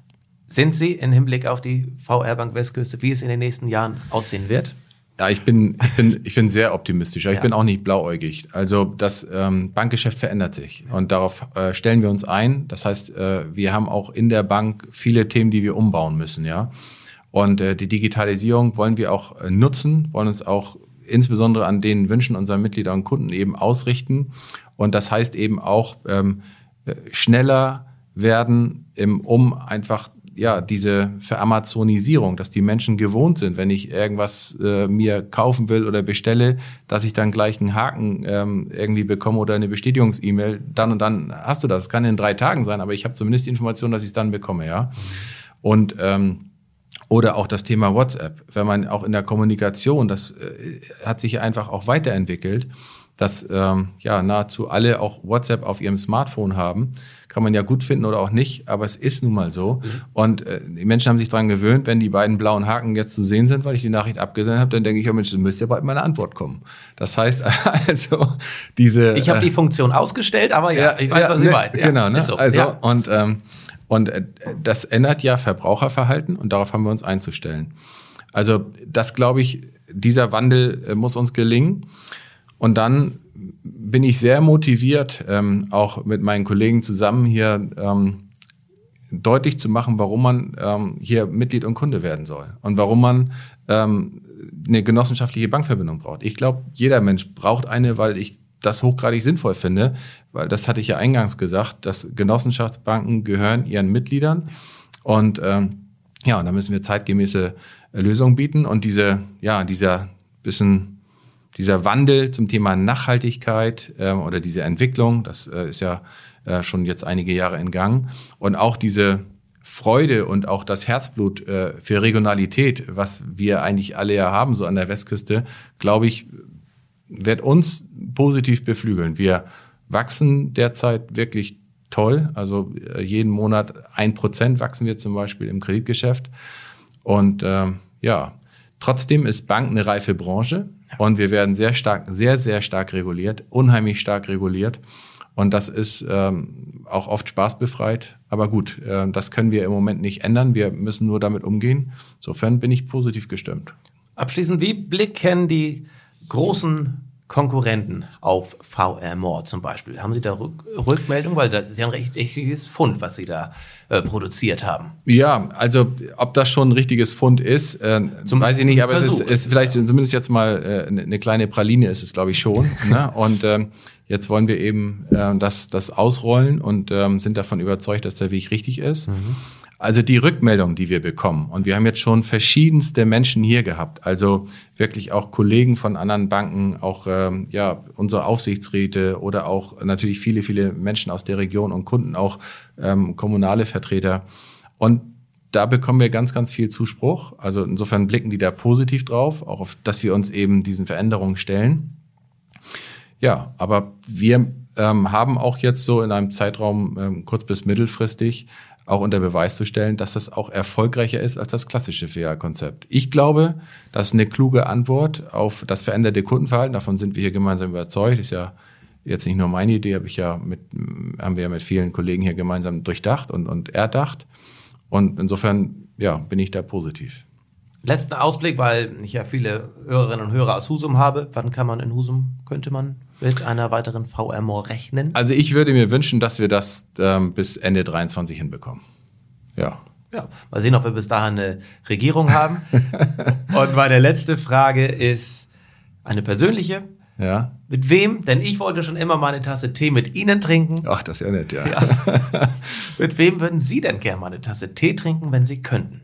sind Sie im Hinblick auf die VR Bank Westküste, wie es in den nächsten Jahren aussehen wird? Ja, ich bin, ich bin, ich bin sehr optimistisch, aber Ja. ich bin auch nicht blauäugig. Also das ähm, Bankgeschäft verändert sich und darauf äh, stellen wir uns ein. Das heißt, äh, wir haben auch in der Bank viele Themen, die wir umbauen müssen, ja. Und äh, die Digitalisierung wollen wir auch äh, nutzen, wollen uns auch insbesondere an den Wünschen unserer Mitglieder und Kunden eben ausrichten. Und das heißt eben auch ähm, äh, schneller werden, im, um einfach ja, diese Veramazonisierung, dass die Menschen gewohnt sind, wenn ich irgendwas äh, mir kaufen will oder bestelle, dass ich dann gleich einen Haken ähm, irgendwie bekomme oder eine Bestätigungs-E-Mail. Dann und dann hast du das. Kann in drei Tagen sein, aber ich habe zumindest die Information, dass ich es dann bekomme, ja. Und ähm, oder auch das Thema WhatsApp, wenn man auch in der Kommunikation, das äh, hat sich einfach auch weiterentwickelt, dass ähm, ja nahezu alle auch WhatsApp auf ihrem Smartphone haben. Kann man ja gut finden oder auch nicht, aber es ist nun mal so. Und äh, die Menschen haben sich daran gewöhnt, wenn die beiden blauen Haken jetzt zu sehen sind, weil ich die Nachricht abgesendet habe, dann denke ich, oh Mensch, dann müsste ja bald meine Antwort kommen. Das heißt also, diese. Ich habe die Funktion ausgestellt, aber ja, ich weiß, was Sie ne, meint. Ja, Genau, ne? so. also ja. und ähm, und äh, das ändert ja Verbraucherverhalten und darauf haben wir uns einzustellen. Also das glaube ich, dieser Wandel äh, muss uns gelingen. Und dann bin ich sehr motiviert, ähm, auch mit meinen Kollegen zusammen hier ähm, deutlich zu machen, warum man ähm, hier Mitglied und Kunde werden soll und warum man ähm, eine genossenschaftliche Bankverbindung braucht. Ich glaube, jeder Mensch braucht eine, weil ich das hochgradig sinnvoll finde, weil das hatte ich ja eingangs gesagt, dass Genossenschaftsbanken gehören ihren Mitgliedern und ähm, ja, und da müssen wir zeitgemäße Lösungen bieten und diese, ja, dieser bisschen dieser Wandel zum Thema Nachhaltigkeit ähm, oder diese Entwicklung, das äh, ist ja äh, schon jetzt einige Jahre in Gang und auch diese Freude und auch das Herzblut äh, für Regionalität, was wir eigentlich alle ja haben, so an der Westküste, glaube ich, wird uns positiv beflügeln. Wir wachsen derzeit wirklich toll. Also äh, jeden Monat ein Prozent wachsen wir zum Beispiel im Kreditgeschäft. Und ähm, ja, trotzdem ist Bank eine reife Branche und wir werden sehr stark, sehr, sehr stark reguliert, unheimlich stark reguliert. Und das ist ähm, auch oft spaßbefreit. Aber gut, äh, das können wir im Moment nicht ändern. Wir müssen nur damit umgehen. Insofern bin ich positiv gestimmt. Abschließend, wie blicken die großen Konkurrenten auf VR More zum Beispiel? Haben Sie da Rück Rückmeldung? Weil das ist ja ein recht richtiges Fund, was Sie da äh, produziert haben. Ja, also ob das schon ein richtiges Fund ist, äh, Zum weiß ich nicht, aber es ist, Versuch. ist vielleicht zumindest jetzt mal äh, eine eine kleine Praline ist es, glaube ich, schon. ne? Und ähm, jetzt wollen wir eben äh, das, das ausrollen und ähm, sind davon überzeugt, dass der Weg richtig ist. Also die Rückmeldung, die wir bekommen, und wir haben jetzt schon verschiedenste Menschen hier gehabt, also wirklich auch Kollegen von anderen Banken, auch ähm, ja unsere Aufsichtsräte oder auch natürlich viele, viele Menschen aus der Region und Kunden, auch ähm, kommunale Vertreter. Und da bekommen wir ganz, ganz viel Zuspruch. Also insofern blicken die da positiv drauf, auch auf, dass wir uns eben diesen Veränderungen stellen. Ja, aber wir ähm, haben auch jetzt so in einem Zeitraum ähm, kurz bis mittelfristig auch unter Beweis zu stellen, dass das auch erfolgreicher ist als das klassische FEA-Konzept. Ich glaube, das ist eine kluge Antwort auf das veränderte Kundenverhalten. Davon sind wir hier gemeinsam überzeugt. Ist ja jetzt nicht nur meine Idee, habe ich ja mit, haben wir ja mit vielen Kollegen hier gemeinsam durchdacht und, und erdacht. Und insofern, ja, bin ich da positiv. Letzten Ausblick, weil ich ja viele Hörerinnen und Hörer aus Husum habe. Wann kann man in Husum, könnte man mit einer weiteren VR More rechnen? Also ich würde mir wünschen, dass wir das ähm, bis Ende 23 hinbekommen. Ja. Ja, mal sehen, ob wir bis dahin eine Regierung haben. und meine letzte Frage ist eine persönliche. Ja. Mit wem? Denn ich wollte schon immer mal eine Tasse Tee mit Ihnen trinken. Ach, das ist ja nett, ja. Mit wem würden Sie denn gerne mal eine Tasse Tee trinken, wenn Sie könnten?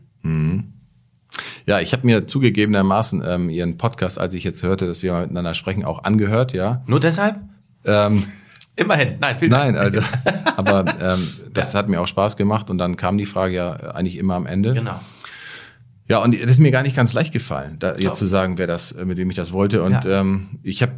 Ja, ich habe mir zugegebenermaßen ähm, Ihren Podcast, als ich jetzt hörte, dass wir miteinander sprechen, auch angehört, ja. Nur deshalb? Ähm, Immerhin. Nein, vielen Dank. nein, also, aber ähm, das hat mir auch Spaß gemacht und dann kam die Frage ja eigentlich immer am Ende. Genau. Ja, und das ist mir gar nicht ganz leicht gefallen, da jetzt zu sagen, wer das, äh, mit wem ich das wollte. Und Ja. ähm, ich habe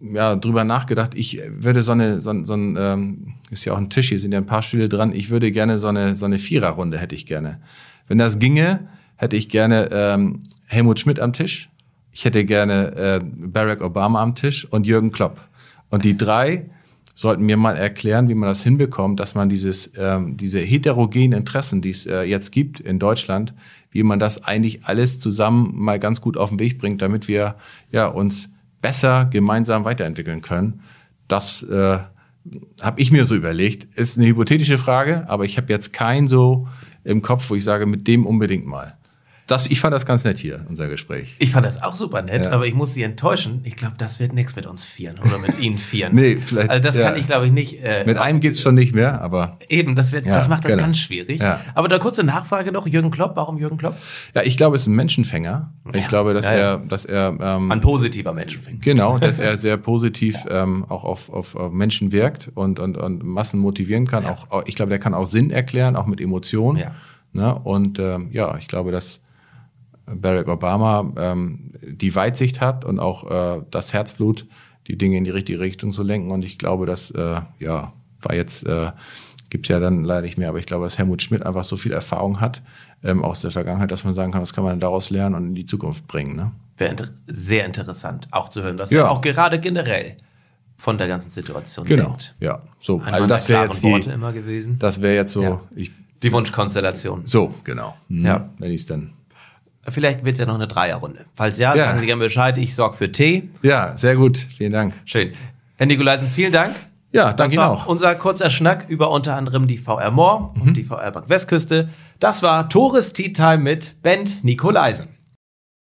ja drüber nachgedacht, ich würde so eine, so, ein- so ein, ähm, ist ja auch ein Tisch, hier sind ja ein paar Stühle dran, ich würde gerne so eine, so eine Viererrunde hätte ich gerne. Wenn das ginge, hätte ich gerne ähm, Helmut Schmidt am Tisch, ich hätte gerne äh, Barack Obama am Tisch und Jürgen Klopp. Und die drei sollten mir mal erklären, wie man das hinbekommt, dass man dieses, ähm, diese heterogenen Interessen, die es äh, jetzt gibt in Deutschland, wie man das eigentlich alles zusammen mal ganz gut auf den Weg bringt, damit wir ja uns besser gemeinsam weiterentwickeln können. Das äh, habe ich mir so überlegt. Ist eine hypothetische Frage, aber ich habe jetzt keinen so im Kopf, wo ich sage, mit dem unbedingt mal. Das, ich fand das ganz nett hier, unser Gespräch. Ich fand das auch super nett, Ja. aber ich muss Sie enttäuschen. Ich glaube, das wird nichts mit uns vieren oder mit Ihnen vieren. Nee, vielleicht, Also das ja. kann ich, glaube ich, nicht. Äh, Mit einem geht's schon nicht mehr, aber Eben, das, wird, Ja, das macht das genau. ganz schwierig. Ja. Aber da kurze Nachfrage noch. Jürgen Klopp, warum Jürgen Klopp? ja, ich glaube, es ist ein Menschenfänger. Ich glaube, dass er, dass er ähm, Ein positiver Menschenfink. Genau, dass er sehr positiv ähm, auch auf, auf, auf Menschen wirkt und, und, und Massen motivieren kann. Auch, auch, ich glaube, der kann auch Sinn erklären, auch mit Emotionen. Ja. Ne? Und ähm, ja, ich glaube, dass Barack Obama ähm, die Weitsicht hat und auch äh, das Herzblut, die Dinge in die richtige Richtung zu lenken. Und ich glaube, dass, äh, ja, war jetzt, äh, gibt's ja dann leider nicht mehr, aber ich glaube, dass Helmut Schmidt einfach so viel Erfahrung hat ähm, aus der Vergangenheit, dass man sagen kann, was kann man daraus lernen und in die Zukunft bringen. Ne? Wäre inter sehr interessant, auch zu hören, was Ja. er auch gerade generell von der ganzen Situation Genau. denkt. Ja, so. Ein also das wäre jetzt die, Worte immer gewesen. Das wäre jetzt so, Ja. ich, Die Wunschkonstellation. so, genau. Mhm. Ja. Wenn ich es dann. Vielleicht wird es ja noch eine Dreierrunde. Falls ja, Ja. sagen Sie gerne Bescheid. Ich sorge für Tee. Ja, sehr gut. Vielen Dank. Schön. Herr Nikolaisen, vielen Dank. Ja, danke Ihnen auch. unser kurzer Schnack über unter anderem die VR Moor und die VR Bank Westküste. Das war Tores Tea Time mit Bent Nikolaisen.